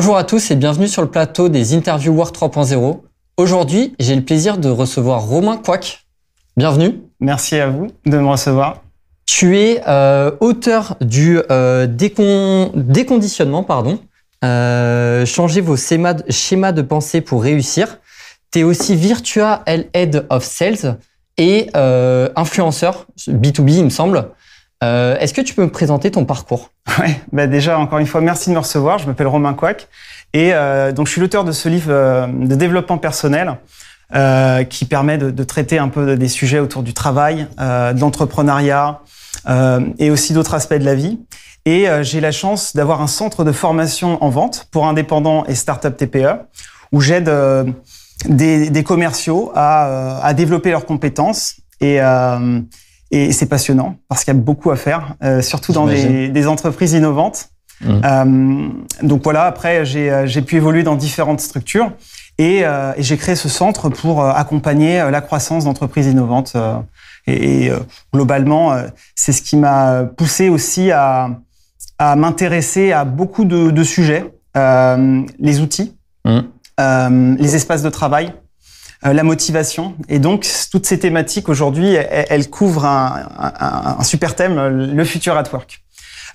Bonjour à tous et bienvenue sur le plateau des Interviewers 3.0. Aujourd'hui, j'ai le plaisir de recevoir Romain Quack. Bienvenue. Merci à vous de me recevoir. Tu es euh, auteur du euh, déconditionnement, pardon. Euh, changer vos schémas de, schémas de pensée pour réussir. Tu es aussi Virtua Head of Sales et influenceur B2B, il me semble. Euh, Est-ce que tu peux me présenter ton parcours? Ouais, bah déjà encore une fois, merci de me recevoir. Je m'appelle Romain Quack et euh, donc je suis l'auteur de ce livre euh, de développement personnel euh, qui permet de, de, traiter un peu des sujets autour du travail, euh, de l'entrepreneuriat et aussi d'autres aspects de la vie. Et j'ai la chance d'avoir un centre de formation en vente pour indépendants et start-up TPE où j'aide des, des, commerciaux à, à, développer leurs compétences et et c'est passionnant parce qu'il y a beaucoup à faire, euh, surtout dans des, des, entreprises innovantes. Mmh. Euh, donc voilà, après, euh, j'ai pu évoluer dans différentes structures et, euh, et j'ai créé ce centre pour euh, accompagner la croissance d'entreprises innovantes. et, et globalement, c'est ce qui m'a poussé aussi à, à m'intéresser à beaucoup de, de sujets, les outils, mmh. les espaces de travail, la motivation. Et donc, toutes ces thématiques aujourd'hui, elles, couvrent un, un, un, super thème, le futur at work.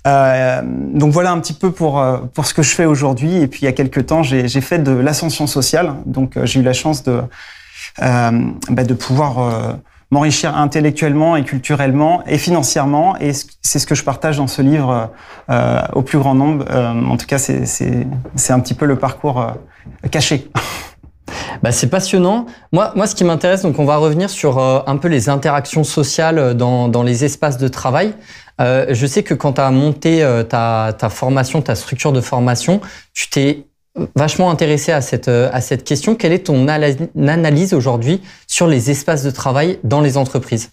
Euh, donc voilà un petit peu pour euh, pour ce que je fais aujourd'hui. Et puis il y a quelques temps, j'ai fait de l'ascension sociale. Donc euh, j'ai eu la chance de euh, bah, de pouvoir m'enrichir intellectuellement et culturellement et financièrement. Et c'est ce que je partage dans ce livre au plus grand nombre. en tout cas, c'est un petit peu le parcours caché. Bah, c'est passionnant. Moi, moi, ce qui m'intéresse, donc on va revenir sur euh, un peu les interactions sociales euh, dans, dans les espaces de travail. Euh, je sais que quand tu as monté euh, ta, ta formation, ta structure de formation, tu t'es vachement intéressé à cette, à cette question. Quelle est ton analyse aujourd'hui sur les espaces de travail dans les entreprises?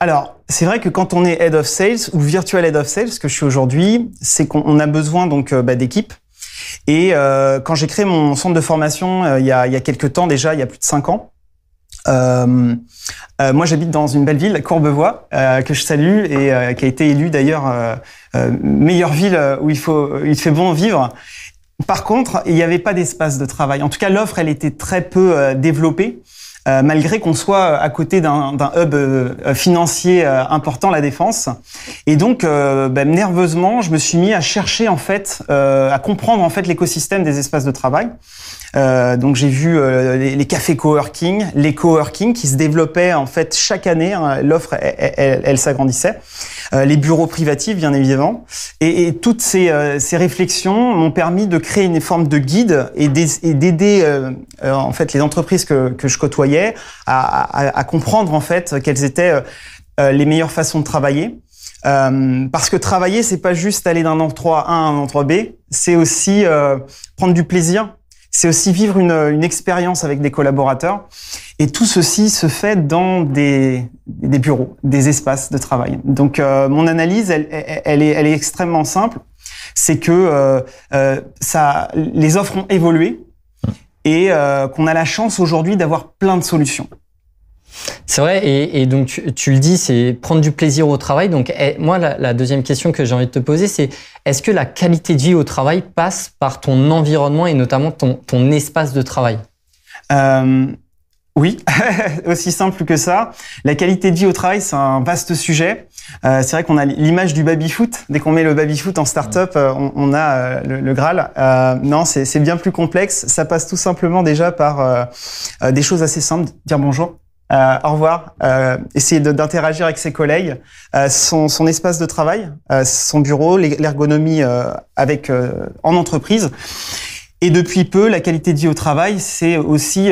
Alors, c'est vrai que quand on est head of sales ou virtual head of sales, ce que je suis aujourd'hui, c'est qu'on a besoin donc bah, d'équipes et euh, quand j'ai créé mon centre de formation euh, il, y a, il y a quelques temps déjà, il y a plus de cinq ans, euh, euh, moi, j'habite dans une belle ville, Courbevoie, euh, que je salue et euh, qui a été élue d'ailleurs meilleure ville où il faut, il fait bon vivre. Par contre, il n'y avait pas d'espace de travail. En tout cas, l'offre, elle était très peu développée. Euh, malgré qu'on soit à côté d'un hub euh, financier euh, important, la défense. Et donc, ben, nerveusement, je me suis mis à chercher en fait, à comprendre en fait l'écosystème des espaces de travail. Donc j'ai vu les, cafés coworking, les coworking qui se développaient en fait chaque année. Hein, L'offre, elle, s'agrandissait. Les bureaux privatifs, bien évidemment. Et, toutes ces, réflexions m'ont permis de créer une forme de guide et d'aider en fait les entreprises que je côtoyais à, comprendre en fait quelles étaient les meilleures façons de travailler. Euh, parce que travailler, c'est pas juste aller d'un endroit A à un endroit B, c'est aussi euh, prendre du plaisir c'est aussi vivre une, expérience avec des collaborateurs. Et tout ceci se fait dans des, bureaux, des espaces de travail. Donc euh, mon analyse, elle, est, elle est extrêmement simple. C'est que euh, euh, ça, les offres ont évolué et euh, qu'on a la chance aujourd'hui d'avoir plein de solutions. C'est vrai, et, et donc tu, tu, le dis, c'est prendre du plaisir au travail. Donc eh, moi, la, la, deuxième question que j'ai envie de te poser, c'est est-ce que la qualité de vie au travail passe par ton environnement et notamment ton, ton espace de travail? Euh, Oui, aussi simple que ça. La qualité de vie au travail, c'est un vaste sujet. Euh, c'est vrai qu'on a l'image du baby-foot. Dès qu'on met le baby-foot en start-up, euh, on, a euh, le, Graal. Euh, non, c'est bien plus complexe. Ça passe tout simplement déjà par euh, des choses assez simples. Dire bonjour, euh, au revoir, euh, essayer d'interagir avec ses collègues, euh, son, son, espace de travail, euh, son bureau, l'ergonomie euh, avec en entreprise. Et depuis peu, la qualité de vie au travail, c'est aussi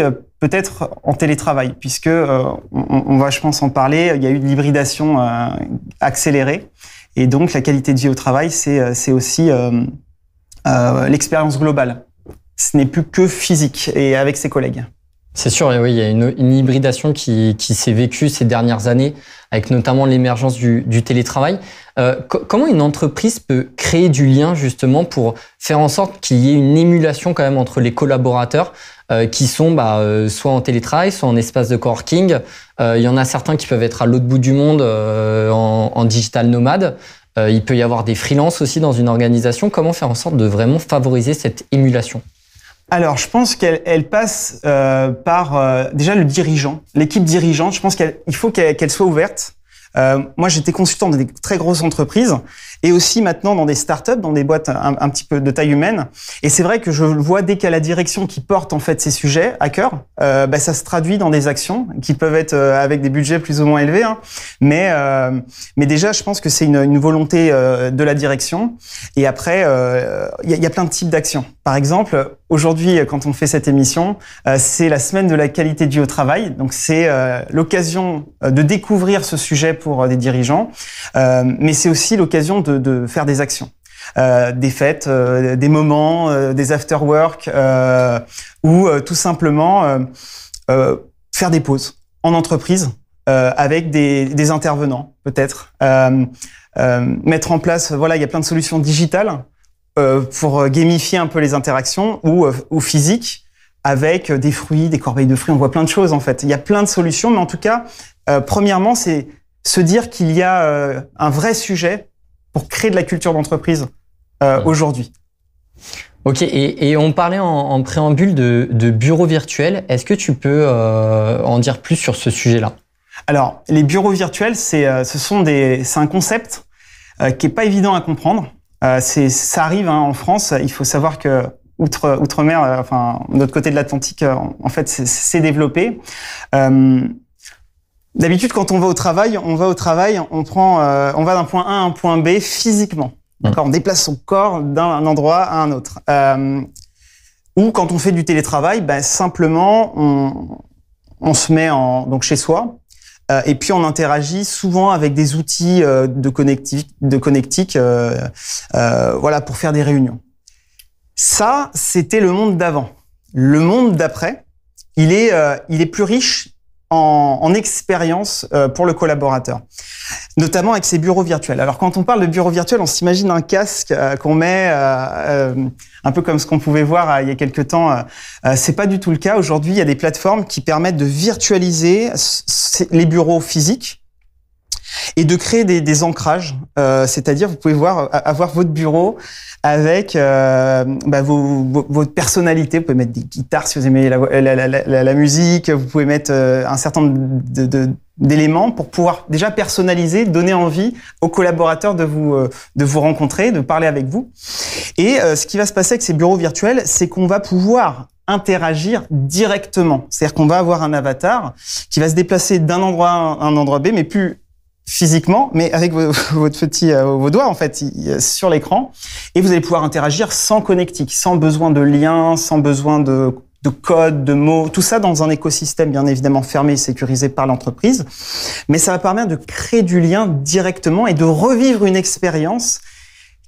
peut-être en télétravail, puisque on, on, va, je pense, en parler. Il y a eu de l'hybridation accélérée, et donc la qualité de vie au travail, c'est aussi l'expérience globale. Ce n'est plus que physique et avec ses collègues. C'est sûr, oui, il y a une, une hybridation qui, s'est vécue ces dernières années, avec notamment l'émergence du, télétravail. Euh, comment une entreprise peut créer du lien justement pour faire en sorte qu'il y ait une émulation quand même entre les collaborateurs euh, qui sont bah, euh, soit en télétravail, soit en espace de coworking. Euh, il y en a certains qui peuvent être à l'autre bout du monde euh, en, en, digital nomade. il peut y avoir des freelances aussi dans une organisation. Comment faire en sorte de vraiment favoriser cette émulation? Alors, je pense qu'elle elle passe par déjà le dirigeant, l'équipe dirigeante. Je pense qu'il faut qu'elle soit ouverte. Euh, moi, j'étais consultant dans des très grosses entreprises et aussi maintenant dans des startups, dans des boîtes un, petit peu de taille humaine. Et c'est vrai que je vois dès a la direction qui porte en fait ces sujets à cœur, euh, bah, ça se traduit dans des actions qui peuvent être euh, avec des budgets plus ou moins élevés. Hein. Mais euh, mais déjà, je pense que c'est une, volonté de la direction. Et après, il y, a, plein de types d'actions. Par exemple, aujourd'hui, quand on fait cette émission, c'est la semaine de la qualité du au travail. Donc c'est l'occasion de découvrir ce sujet pour des dirigeants, mais c'est aussi l'occasion de faire des actions. Euh, des fêtes, euh, des moments, euh, des after-work, ou tout simplement faire des pauses en entreprise avec des, des intervenants, peut-être. mettre en place, voilà, il y a plein de solutions digitales pour gamifier un peu les interactions ou, ou physiques avec des fruits, des corbeilles de fruits. On voit plein de choses en fait. Il y a plein de solutions, mais en tout cas, premièrement, c'est se dire qu'il y a un vrai sujet pour créer de la culture d'entreprise euh, aujourd'hui. Ok, et, et, on parlait en, en préambule de, de bureaux virtuels. Est-ce que tu peux euh, en dire plus sur ce sujet-là? Alors, les bureaux virtuels, c'est euh, ce sont des, c'est un concept euh, qui est pas évident à comprendre. Euh, c'est, ça arrive hein, en France. Il faut savoir que outre outre-mer, euh, enfin de l'autre côté de l'Atlantique, en fait, c'est développé. D'habitude, quand on va au travail, on va au travail, on prend, euh, on va d'un point A à un point B physiquement. D'accord, on déplace son corps d'un endroit à un autre. Euh, ou quand on fait du télétravail, ben, simplement on, on se met en, donc chez soi euh, et puis on interagit souvent avec des outils euh, de connectique, de connectique, euh, voilà, pour faire des réunions. Ça, c'était le monde d'avant. Le monde d'après, il est, il est plus riche en, en expérience euh, pour le collaborateur, notamment avec ses bureaux virtuels. Alors quand on parle de bureau virtuel, on s'imagine un casque euh, qu'on met euh, un peu comme ce qu'on pouvait voir il y a quelques temps. c'est pas du tout le cas. Aujourd'hui, il y a des plateformes qui permettent de virtualiser les bureaux physiques et de créer des, des ancrages. Euh, C'est-à-dire, vous pouvez voir avoir votre bureau avec euh, bah, vos, votre personnalité. Vous pouvez mettre des guitares si vous aimez la, la, la, la musique. Vous pouvez mettre euh, un certain nombre d'éléments pour pouvoir déjà personnaliser, donner envie aux collaborateurs de vous euh, de vous rencontrer, de parler avec vous. Et euh, ce qui va se passer avec ces bureaux virtuels, c'est qu'on va pouvoir interagir directement. C'est-à-dire qu'on va avoir un avatar qui va se déplacer d'un endroit à un endroit B, mais plus physiquement, mais avec votre petit, euh, vos doigts en fait sur l'écran, et vous allez pouvoir interagir sans connectique, sans besoin de liens, sans besoin de, de code, de mots, tout ça dans un écosystème bien évidemment fermé et sécurisé par l'entreprise, mais ça va permettre de créer du lien directement et de revivre une expérience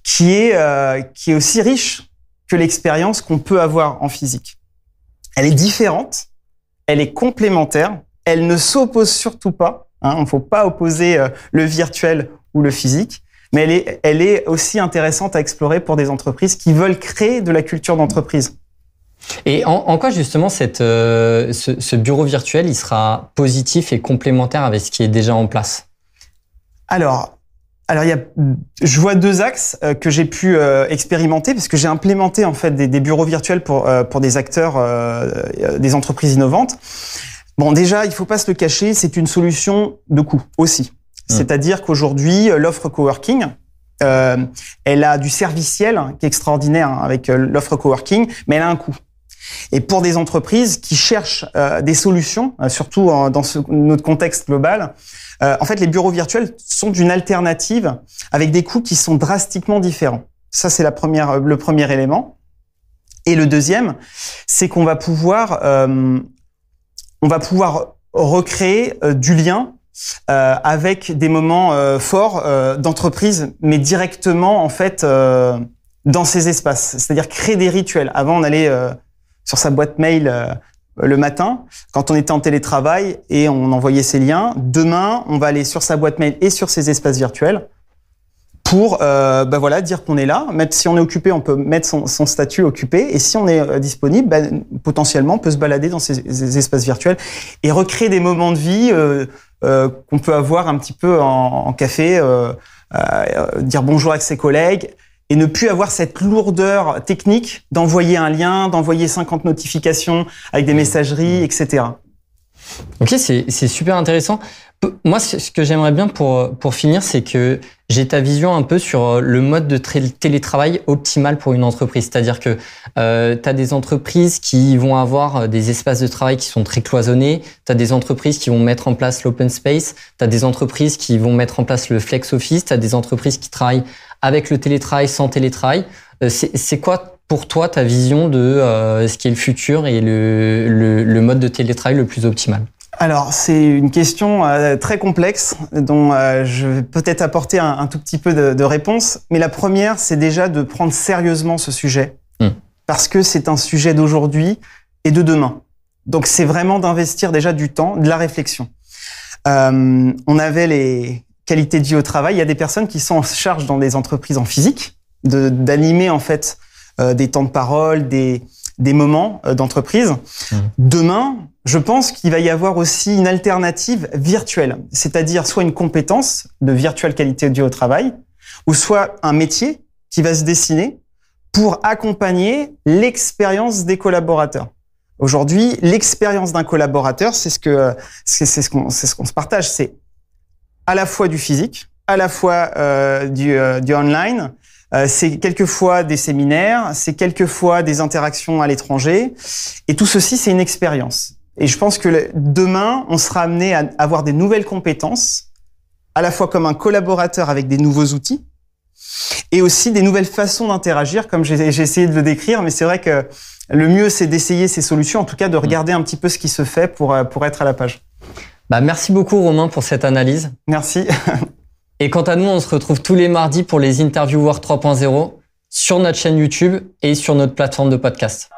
qui est euh, qui est aussi riche que l'expérience qu'on peut avoir en physique. Elle est différente, elle est complémentaire, elle ne s'oppose surtout pas Hein, il ne faut pas opposer euh, le virtuel ou le physique, mais elle est, elle est aussi intéressante à explorer pour des entreprises qui veulent créer de la culture d'entreprise. Et en, en, quoi justement cette, euh, ce, ce, bureau virtuel, il sera positif et complémentaire avec ce qui est déjà en place? Alors, alors il y a, je vois deux axes euh, que j'ai pu euh, expérimenter parce que j'ai implémenté en fait des, des bureaux virtuels pour pour des acteurs, des entreprises innovantes. Bon, déjà, il faut pas se le cacher, c'est une solution de coût aussi. Mmh. C'est-à-dire qu'aujourd'hui, euh, l'offre coworking, euh, elle a du serviciel qui est extraordinaire hein, avec euh, l'offre coworking, mais elle a un coût. Et pour des entreprises qui cherchent euh, des solutions, euh, surtout dans ce, notre contexte global, en fait, les bureaux virtuels sont une alternative avec des coûts qui sont drastiquement différents. Ça, c'est la première, le premier élément. Et le deuxième, c'est qu'on va pouvoir on va pouvoir recréer euh, du lien euh, avec des moments euh, forts d'entreprise, mais directement en fait dans ces espaces. C'est-à-dire créer des rituels. Avant, on allait sur sa boîte mail le matin, quand on était en télétravail et on envoyait ses liens. Demain, on va aller sur sa boîte mail et sur ses espaces virtuels pour euh, bah voilà dire qu'on est là. Même si on est occupé, on peut mettre son, son statut occupé. Et si on est euh, disponible, bah, potentiellement, on peut se balader dans ces, ces, espaces virtuels et recréer des moments de vie euh, euh, qu'on peut avoir un petit peu en, en café, euh, dire bonjour avec ses collègues et ne plus avoir cette lourdeur technique d'envoyer un lien, d'envoyer 50 notifications avec des messageries, etc. Ok, c'est super intéressant. Moi, ce que j'aimerais bien pour, pour finir, c'est que j'ai ta vision un peu sur euh, le mode de télétravail optimal pour une entreprise. C'est-à-dire que euh, tu as des entreprises qui vont avoir euh, des espaces de travail qui sont très cloisonnés, tu as des entreprises qui vont mettre en place l'open space, tu as des entreprises qui vont mettre en place le flex office, tu as des entreprises qui travaillent avec le télétravail, sans télétravail. Euh, c'est quoi pour toi ta vision de euh, ce qui est le futur et le, le, le mode de télétravail le plus optimal? Alors, c'est une question euh, très complexe dont euh, je vais peut-être apporter un, un, tout petit peu de, de, réponse. Mais la première, c'est déjà de prendre sérieusement ce sujet mmh. parce que c'est un sujet d'aujourd'hui et de demain. Donc, c'est vraiment d'investir déjà du temps, de la réflexion. Euh, on avait les qualité de vie au travail. Il y a des personnes qui sont en charge dans des entreprises en physique, d'animer en fait des temps de parole, des, des moments euh, d'entreprise. Mmh. Demain, je pense qu'il va y avoir aussi une alternative virtuelle, c'est-à-dire soit une compétence de virtuelle qualité vie au travail, ou soit un métier qui va se dessiner pour accompagner l'expérience des collaborateurs. Aujourd'hui, l'expérience d'un collaborateur, c'est ce que c'est ce qu'on c'est ce qu'on se partage, c'est à la fois du physique, à la fois euh, du, euh, du online. Euh, c'est quelquefois des séminaires, c'est quelquefois des interactions à l'étranger. Et tout ceci, c'est une expérience. Et je pense que demain, on sera amené à avoir des nouvelles compétences, à la fois comme un collaborateur avec des nouveaux outils, et aussi des nouvelles façons d'interagir, comme j'ai essayé de le décrire. Mais c'est vrai que le mieux, c'est d'essayer ces solutions, en tout cas de regarder un petit peu ce qui se fait pour, euh, pour être à la page. Bah, merci beaucoup Romain pour cette analyse. Merci. et quant à nous, on se retrouve tous les mardis pour les Interviewers 3.0 sur notre chaîne YouTube et sur notre plateforme de podcast.